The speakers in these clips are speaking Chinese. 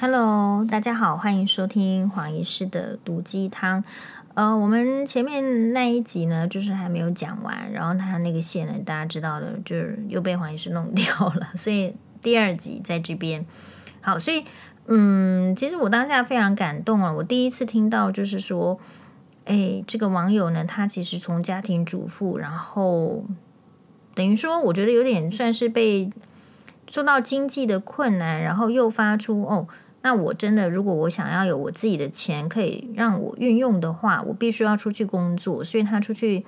Hello，大家好，欢迎收听黄医师的毒鸡汤。呃，我们前面那一集呢，就是还没有讲完，然后他那个线呢，大家知道的，就是又被黄医师弄掉了，所以第二集在这边。好，所以嗯，其实我当下非常感动啊，我第一次听到就是说，哎，这个网友呢，他其实从家庭主妇，然后等于说，我觉得有点算是被受到经济的困难，然后又发出哦。那我真的，如果我想要有我自己的钱可以让我运用的话，我必须要出去工作。所以他出去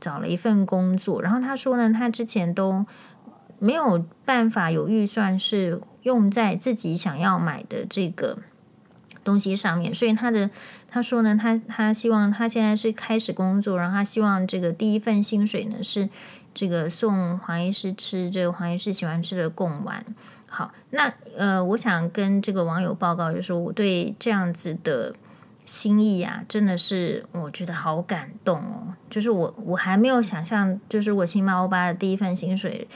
找了一份工作，然后他说呢，他之前都没有办法有预算是用在自己想要买的这个东西上面，所以他的他说呢，他他希望他现在是开始工作，然后他希望这个第一份薪水呢是这个送黄医师吃这个黄医师喜欢吃的贡丸。好，那呃，我想跟这个网友报告，就是说我对这样子的心意啊，真的是我觉得好感动哦。就是我我还没有想象，就是我新猫欧巴的第一份薪水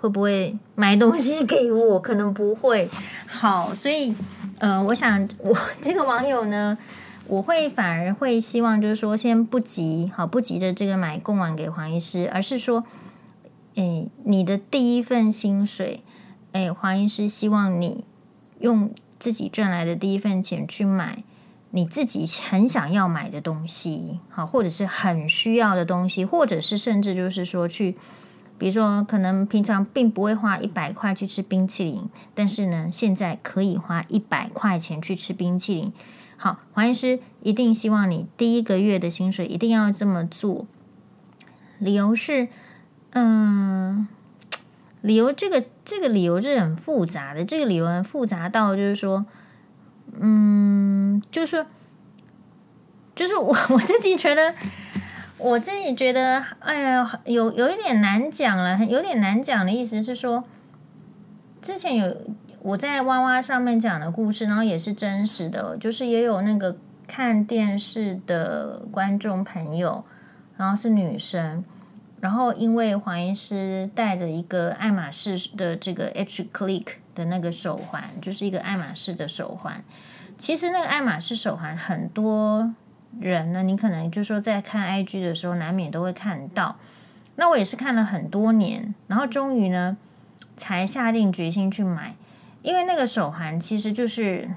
会不会买东西给我，可能不会。好，所以呃，我想我这个网友呢，我会反而会希望，就是说先不急，好，不急着这个买贡丸给黄医师，而是说，诶，你的第一份薪水。哎，黄医师希望你用自己赚来的第一份钱去买你自己很想要买的东西，好，或者是很需要的东西，或者是甚至就是说去，比如说可能平常并不会花一百块去吃冰淇淋，但是呢，现在可以花一百块钱去吃冰淇淋。好，黄医师一定希望你第一个月的薪水一定要这么做，理由是，嗯。理由这个这个理由是很复杂的，这个理由很复杂到就是说，嗯，就是，就是我我自己觉得，我自己觉得，哎呀，有有一点难讲了，有点难讲的意思是说，之前有我在哇哇上面讲的故事，然后也是真实的，就是也有那个看电视的观众朋友，然后是女生。然后，因为黄医师戴着一个爱马仕的这个 H Click 的那个手环，就是一个爱马仕的手环。其实那个爱马仕手环，很多人呢，你可能就说在看 IG 的时候，难免都会看到。那我也是看了很多年，然后终于呢，才下定决心去买，因为那个手环其实就是。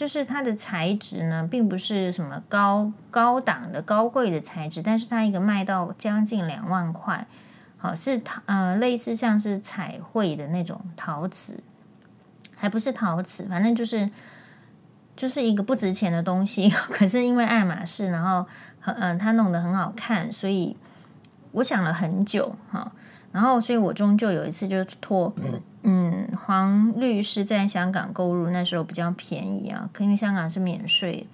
就是它的材质呢，并不是什么高高档的高贵的材质，但是它一个卖到将近两万块，好是陶呃类似像是彩绘的那种陶瓷，还不是陶瓷，反正就是就是一个不值钱的东西。可是因为爱马仕，然后嗯、呃、它弄得很好看，所以我想了很久哈，然后所以我终究有一次就托。嗯，黄律师在香港购入那时候比较便宜啊，可因为香港是免税，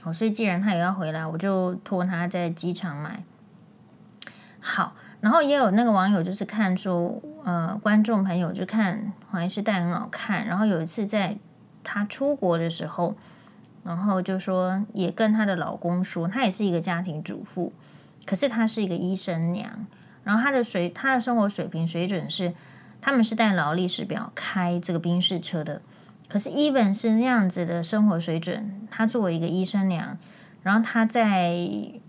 好，所以既然他也要回来，我就托他在机场买。好，然后也有那个网友就是看说，呃，观众朋友就看黄律师戴很好看，然后有一次在他出国的时候，然后就说也跟他的老公说，他也是一个家庭主妇，可是他是一个医生娘，然后他的水，他的生活水平水准是。他们是带劳力士表开这个宾士车的，可是 even 是那样子的生活水准，她作为一个医生娘，然后她在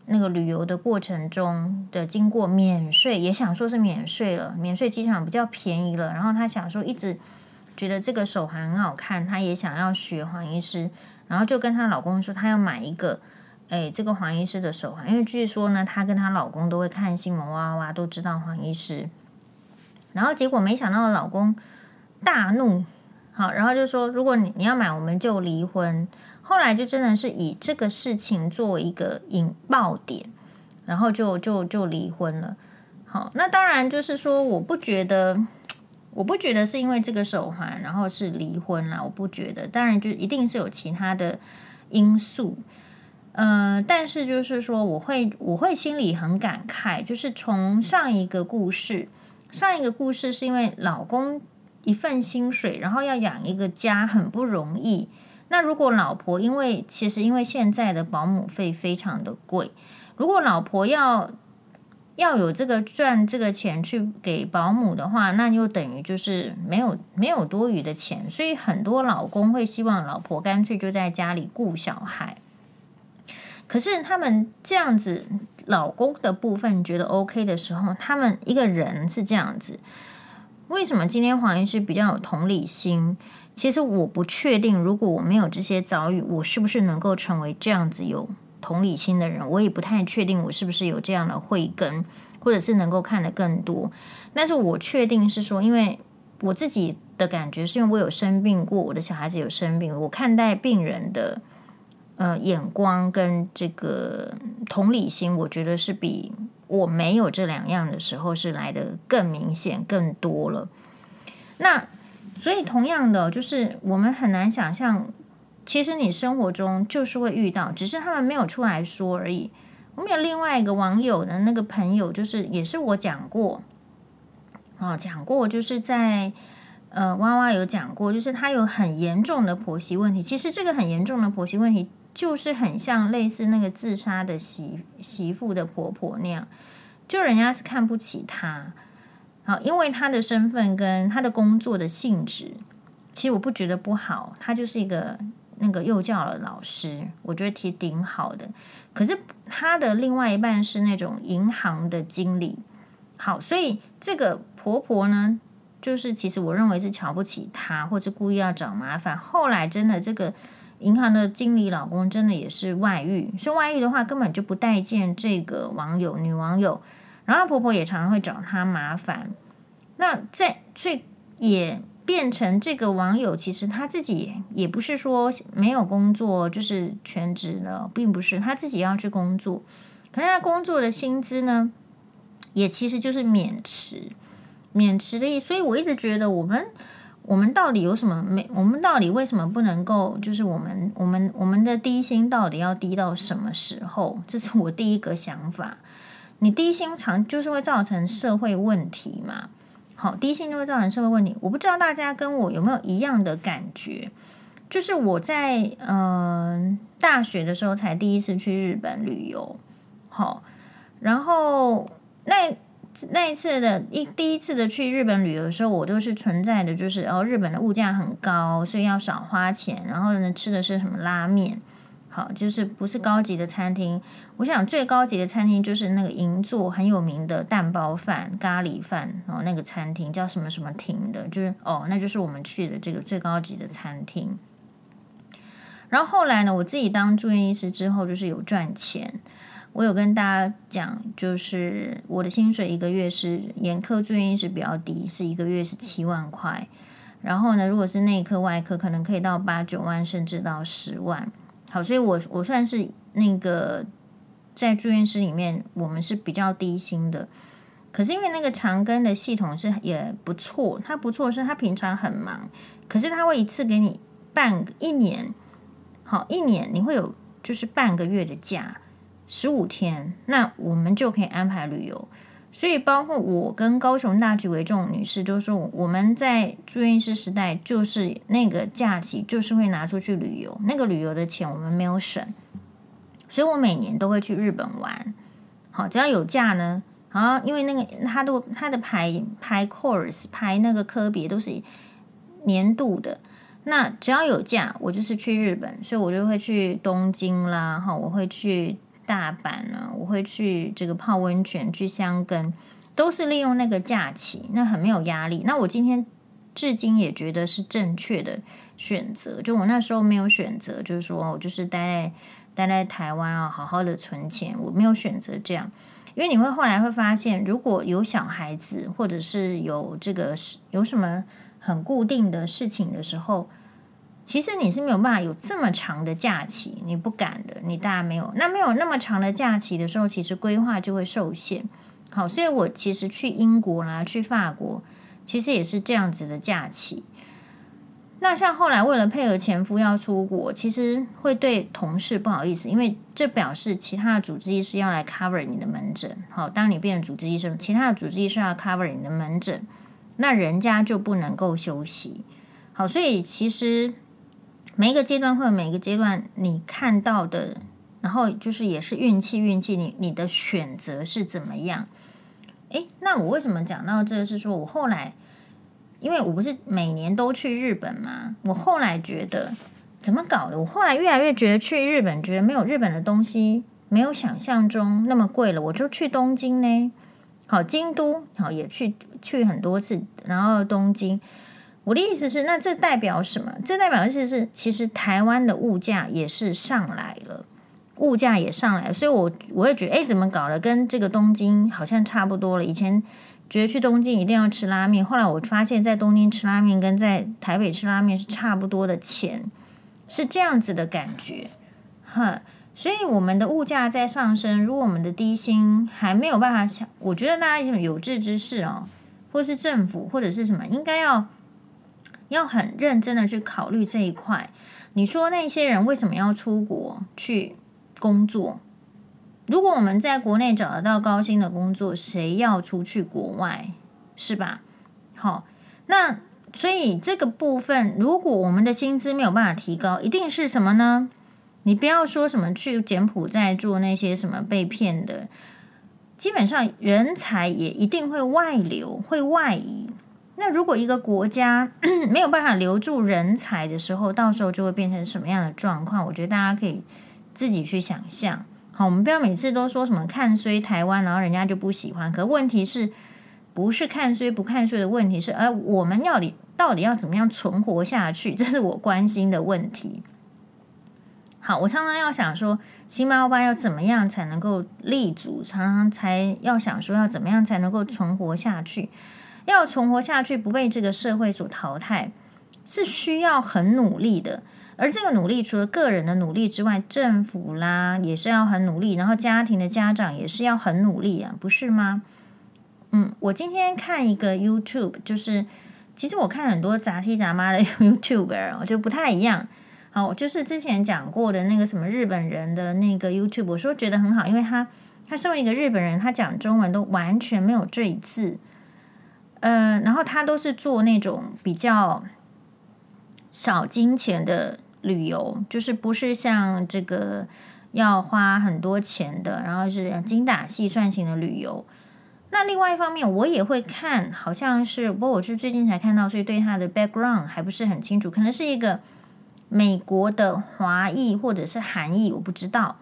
那个旅游的过程中的经过免税，也想说是免税了，免税机场比较便宜了，然后她想说一直觉得这个手环很好看，她也想要学黄医师，然后就跟她老公说，她要买一个，哎，这个黄医师的手环，因为据说呢，她跟她老公都会看新闻哇哇哇，都知道黄医师。然后结果没想到老公大怒，好，然后就说如果你你要买，我们就离婚。后来就真的是以这个事情作为一个引爆点，然后就就就离婚了。好，那当然就是说，我不觉得，我不觉得是因为这个手环，然后是离婚了。我不觉得，当然就一定是有其他的因素。呃，但是就是说，我会我会心里很感慨，就是从上一个故事。上一个故事是因为老公一份薪水，然后要养一个家很不容易。那如果老婆因为其实因为现在的保姆费非常的贵，如果老婆要要有这个赚这个钱去给保姆的话，那就等于就是没有没有多余的钱，所以很多老公会希望老婆干脆就在家里顾小孩。可是他们这样子，老公的部分觉得 OK 的时候，他们一个人是这样子。为什么今天黄医师比较有同理心？其实我不确定，如果我没有这些遭遇，我是不是能够成为这样子有同理心的人？我也不太确定，我是不是有这样的慧根，或者是能够看得更多。但是我确定是说，因为我自己的感觉是因为我有生病过，我的小孩子有生病，我看待病人的呃眼光跟这个同理心，我觉得是比我没有这两样的时候是来的更明显、更多了。那。所以，同样的，就是我们很难想象，其实你生活中就是会遇到，只是他们没有出来说而已。我们有另外一个网友的那个朋友，就是也是我讲过，哦，讲过，就是在呃，娃娃有讲过，就是他有很严重的婆媳问题。其实这个很严重的婆媳问题，就是很像类似那个自杀的媳媳妇的婆婆那样，就人家是看不起她。好，因为她的身份跟她的工作的性质，其实我不觉得不好。她就是一个那个幼教的老师，我觉得挺挺好的。可是她的另外一半是那种银行的经理。好，所以这个婆婆呢，就是其实我认为是瞧不起她，或者故意要找麻烦。后来真的这个银行的经理老公真的也是外遇，所以外遇的话根本就不待见这个网友女网友。然后婆婆也常常会找她麻烦，那在最也变成这个网友，其实他自己也不是说没有工作，就是全职的，并不是他自己要去工作，可是他工作的薪资呢，也其实就是免职，免职的意思。所以我一直觉得，我们我们到底有什么没？我们到底为什么不能够？就是我们我们我们的低薪到底要低到什么时候？这是我第一个想法。你低薪常就是会造成社会问题嘛？好，低薪就会造成社会问题。我不知道大家跟我有没有一样的感觉，就是我在嗯、大学的时候才第一次去日本旅游，好，然后那那一次的一第一次的去日本旅游的时候，我都是存在的就是哦，日本的物价很高，所以要少花钱，然后呢吃的是什么拉面。好，就是不是高级的餐厅。我想最高级的餐厅就是那个银座很有名的蛋包饭、咖喱饭哦，那个餐厅叫什么什么亭的，就是哦，那就是我们去的这个最高级的餐厅。然后后来呢，我自己当住院医师之后，就是有赚钱。我有跟大家讲，就是我的薪水一个月是眼科住院医师比较低，是一个月是七万块。然后呢，如果是内科、外科，可能可以到八九万，甚至到十万。好，所以我我算是那个在住院室里面，我们是比较低薪的。可是因为那个长庚的系统是也不错，它不错是它平常很忙，可是它会一次给你半一年，好，一年你会有就是半个月的假，十五天，那我们就可以安排旅游。所以，包括我跟高雄大局为重女士都说，我们在住院医师时代，就是那个假期，就是会拿出去旅游。那个旅游的钱我们没有省，所以我每年都会去日本玩。好，只要有假呢，啊，因为那个他都他的排排 course 排那个科别都是年度的，那只要有假，我就是去日本，所以我就会去东京啦，哈，我会去。大阪呢，我会去这个泡温泉，去香根，都是利用那个假期，那很没有压力。那我今天至今也觉得是正确的选择。就我那时候没有选择，就是说我就是待在待在台湾啊，好好的存钱。我没有选择这样，因为你会后来会发现，如果有小孩子，或者是有这个有什么很固定的事情的时候。其实你是没有办法有这么长的假期，你不敢的，你大家没有。那没有那么长的假期的时候，其实规划就会受限。好，所以我其实去英国啦，去法国，其实也是这样子的假期。那像后来为了配合前夫要出国，其实会对同事不好意思，因为这表示其他的主治医师要来 cover 你的门诊。好，当你变成主治医生，其他的主治医师要 cover 你的门诊，那人家就不能够休息。好，所以其实。每一个阶段会有每一个阶段你看到的，然后就是也是运气，运气你你的选择是怎么样？诶，那我为什么讲到这个？是说我后来，因为我不是每年都去日本嘛，我后来觉得怎么搞的？我后来越来越觉得去日本，觉得没有日本的东西没有想象中那么贵了。我就去东京呢，好，京都好也去去很多次，然后东京。我的意思是，那这代表什么？这代表的是，是其实台湾的物价也是上来了，物价也上来了，所以我我也觉得，哎，怎么搞的？跟这个东京好像差不多了。以前觉得去东京一定要吃拉面，后来我发现，在东京吃拉面跟在台北吃拉面是差不多的钱，是这样子的感觉，哈。所以我们的物价在上升，如果我们的低薪还没有办法想，我觉得大家有志之士哦，或是政府或者是什么，应该要。要很认真的去考虑这一块。你说那些人为什么要出国去工作？如果我们在国内找得到高薪的工作，谁要出去国外？是吧？好，那所以这个部分，如果我们的薪资没有办法提高，一定是什么呢？你不要说什么去柬埔寨做那些什么被骗的，基本上人才也一定会外流，会外移。那如果一个国家 没有办法留住人才的时候，到时候就会变成什么样的状况？我觉得大家可以自己去想象。好，我们不要每次都说什么看衰台湾，然后人家就不喜欢。可问题是不是看衰不看衰的问题是，而我们要你到底要怎么样存活下去？这是我关心的问题。好，我常常要想说，星巴巴要怎么样才能够立足？常常才要想说，要怎么样才能够存活下去？要存活下去，不被这个社会所淘汰，是需要很努力的。而这个努力，除了个人的努力之外，政府啦也是要很努力，然后家庭的家长也是要很努力啊，不是吗？嗯，我今天看一个 YouTube，就是其实我看很多杂七杂八的 YouTube，我就不太一样。好，就是之前讲过的那个什么日本人的那个 YouTube，我说觉得很好，因为他他身为一个日本人，他讲中文都完全没有赘字。嗯、呃，然后他都是做那种比较少金钱的旅游，就是不是像这个要花很多钱的，然后是精打细算型的旅游。那另外一方面，我也会看，好像是，不过我是最近才看到，所以对他的 background 还不是很清楚，可能是一个美国的华裔或者是韩裔，我不知道。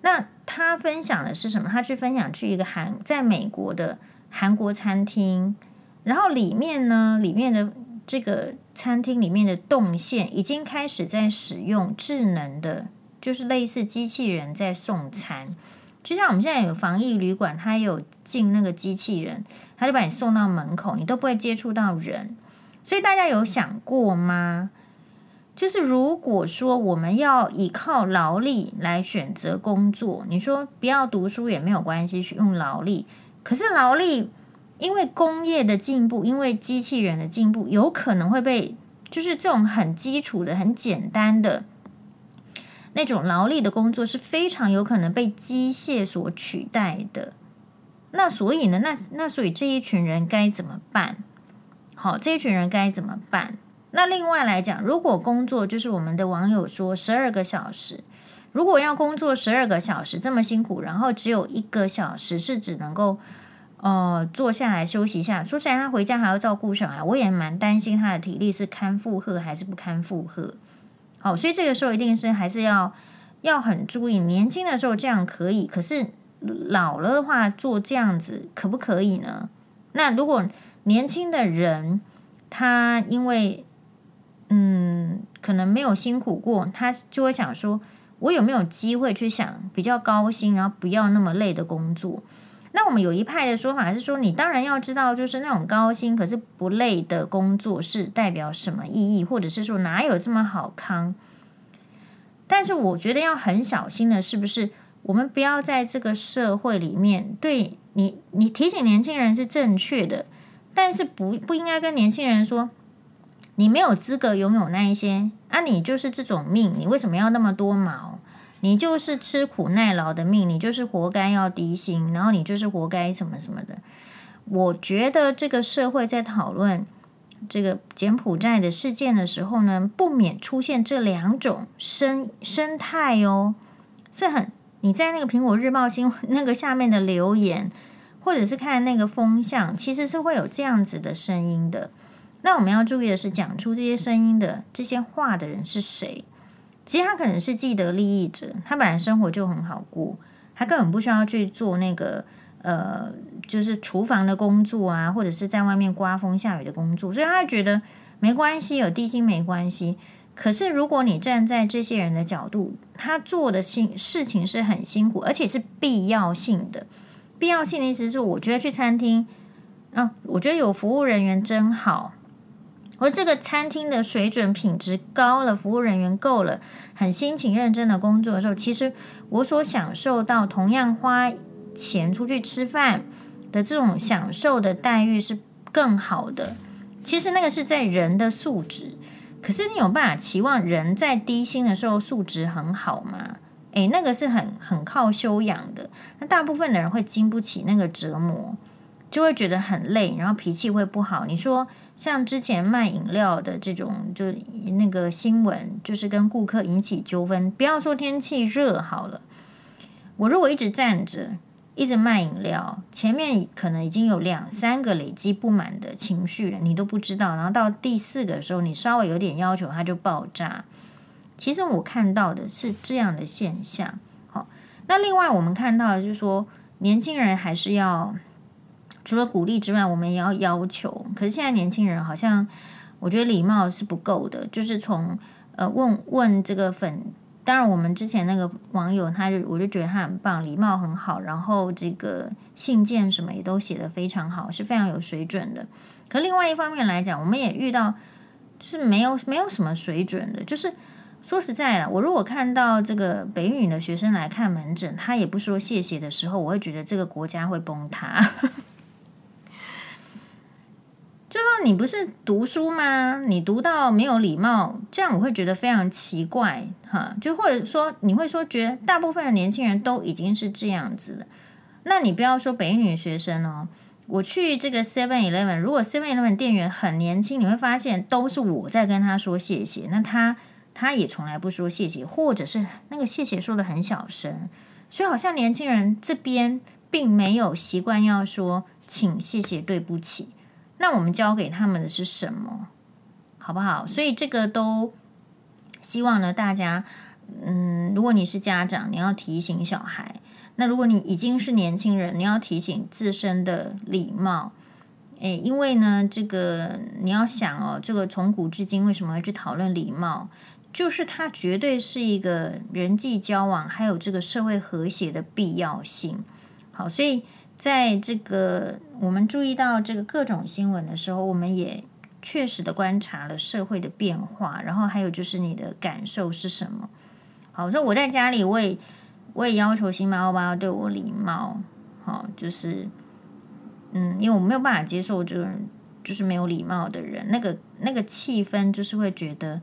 那他分享的是什么？他去分享去一个韩在美国的韩国餐厅。然后里面呢，里面的这个餐厅里面的动线已经开始在使用智能的，就是类似机器人在送餐。就像我们现在有防疫旅馆，它有进那个机器人，它就把你送到门口，你都不会接触到人。所以大家有想过吗？就是如果说我们要依靠劳力来选择工作，你说不要读书也没有关系，去用劳力，可是劳力。因为工业的进步，因为机器人的进步，有可能会被就是这种很基础的、很简单的那种劳力的工作是非常有可能被机械所取代的。那所以呢，那那所以这一群人该怎么办？好，这一群人该怎么办？那另外来讲，如果工作就是我们的网友说十二个小时，如果要工作十二个小时这么辛苦，然后只有一个小时是只能够。哦，坐下来休息一下。说实在，他回家还要照顾小孩，我也蛮担心他的体力是堪负荷还是不堪负荷。好，所以这个时候一定是还是要要很注意。年轻的时候这样可以，可是老了的话做这样子可不可以呢？那如果年轻的人他因为嗯可能没有辛苦过，他就会想说，我有没有机会去想比较高薪，然后不要那么累的工作？那我们有一派的说法是说，你当然要知道，就是那种高薪可是不累的工作是代表什么意义，或者是说哪有这么好康？但是我觉得要很小心的，是不是我们不要在这个社会里面对你，你提醒年轻人是正确的，但是不不应该跟年轻人说，你没有资格拥有那一些啊，你就是这种命，你为什么要那么多毛？你就是吃苦耐劳的命，你就是活该要低薪，然后你就是活该什么什么的。我觉得这个社会在讨论这个柬埔寨的事件的时候呢，不免出现这两种生生态哦。是很，你在那个苹果日报新闻那个下面的留言，或者是看那个风向，其实是会有这样子的声音的。那我们要注意的是，讲出这些声音的这些话的人是谁？其实他可能是既得利益者，他本来生活就很好过，他根本不需要去做那个呃，就是厨房的工作啊，或者是在外面刮风下雨的工作，所以他觉得没关系，有低薪没关系。可是如果你站在这些人的角度，他做的辛事情是很辛苦，而且是必要性的。必要性的意思是，我觉得去餐厅啊，我觉得有服务人员真好。而这个餐厅的水准品质高了，服务人员够了，很辛勤认真的工作的时候，其实我所享受到同样花钱出去吃饭的这种享受的待遇是更好的。其实那个是在人的素质，可是你有办法期望人在低薪的时候素质很好吗？诶，那个是很很靠修养的。那大部分的人会经不起那个折磨。就会觉得很累，然后脾气会不好。你说像之前卖饮料的这种，就那个新闻，就是跟顾客引起纠纷。不要说天气热好了，我如果一直站着，一直卖饮料，前面可能已经有两三个累积不满的情绪了，你都不知道。然后到第四个的时候，你稍微有点要求，它就爆炸。其实我看到的是这样的现象。好，那另外我们看到就是说，年轻人还是要。除了鼓励之外，我们也要要求。可是现在年轻人好像，我觉得礼貌是不够的。就是从呃问问这个粉，当然我们之前那个网友，他就我就觉得他很棒，礼貌很好，然后这个信件什么也都写得非常好，是非常有水准的。可另外一方面来讲，我们也遇到就是没有没有什么水准的。就是说实在的，我如果看到这个北语的学生来看门诊，他也不说谢谢的时候，我会觉得这个国家会崩塌。你不是读书吗？你读到没有礼貌，这样我会觉得非常奇怪哈。就或者说你会说，觉得大部分的年轻人都已经是这样子了。那你不要说北女学生哦，我去这个 Seven Eleven，如果 Seven Eleven 店员很年轻，你会发现都是我在跟他说谢谢，那他他也从来不说谢谢，或者是那个谢谢说的很小声，所以好像年轻人这边并没有习惯要说请、谢谢、对不起。那我们教给他们的是什么，好不好？所以这个都希望呢，大家，嗯，如果你是家长，你要提醒小孩；那如果你已经是年轻人，你要提醒自身的礼貌。诶，因为呢，这个你要想哦，这个从古至今为什么会去讨论礼貌？就是它绝对是一个人际交往还有这个社会和谐的必要性。好，所以。在这个我们注意到这个各种新闻的时候，我们也确实的观察了社会的变化，然后还有就是你的感受是什么？好，所以我在家里，我也我也要求新妈欧巴要对我礼貌，好，就是嗯，因为我没有办法接受这种就是没有礼貌的人，那个那个气氛就是会觉得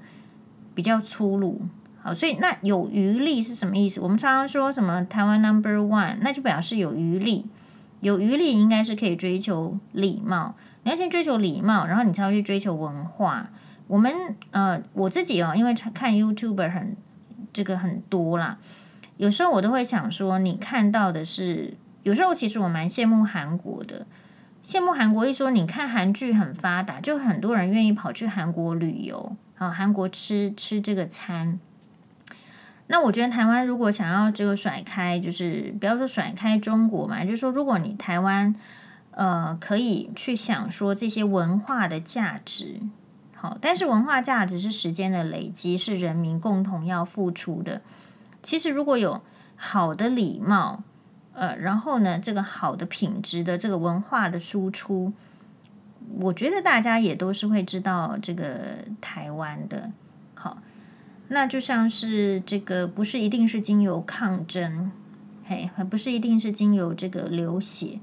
比较粗鲁。好，所以那有余力是什么意思？我们常常说什么台湾 Number One，那就表示有余力。有余力应该是可以追求礼貌，你要先追求礼貌，然后你才会去追求文化。我们呃，我自己哦，因为看 YouTuber 很这个很多啦，有时候我都会想说，你看到的是，有时候其实我蛮羡慕韩国的，羡慕韩国一说，你看韩剧很发达，就很多人愿意跑去韩国旅游，啊，韩国吃吃这个餐。那我觉得台湾如果想要这个甩开，就是不要说甩开中国嘛，就是说如果你台湾呃可以去想说这些文化的价值，好，但是文化价值是时间的累积，是人民共同要付出的。其实如果有好的礼貌，呃，然后呢，这个好的品质的这个文化的输出，我觉得大家也都是会知道这个台湾的，那就像是这个，不是一定是经由抗争，嘿，不是一定是经由这个流血，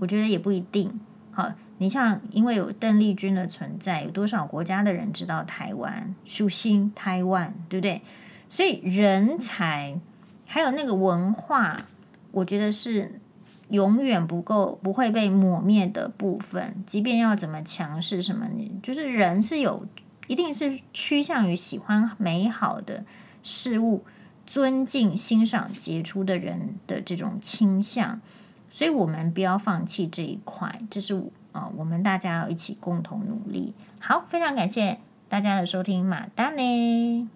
我觉得也不一定。好，你像因为有邓丽君的存在，有多少国家的人知道台湾，属心台湾，对不对？所以人才还有那个文化，我觉得是永远不够，不会被抹灭的部分。即便要怎么强势，什么你就是人是有。一定是趋向于喜欢美好的事物，尊敬、欣赏杰出的人的这种倾向。所以我们不要放弃这一块，这是啊、我们大家要一起共同努力。好，非常感谢大家的收听，马丹呢。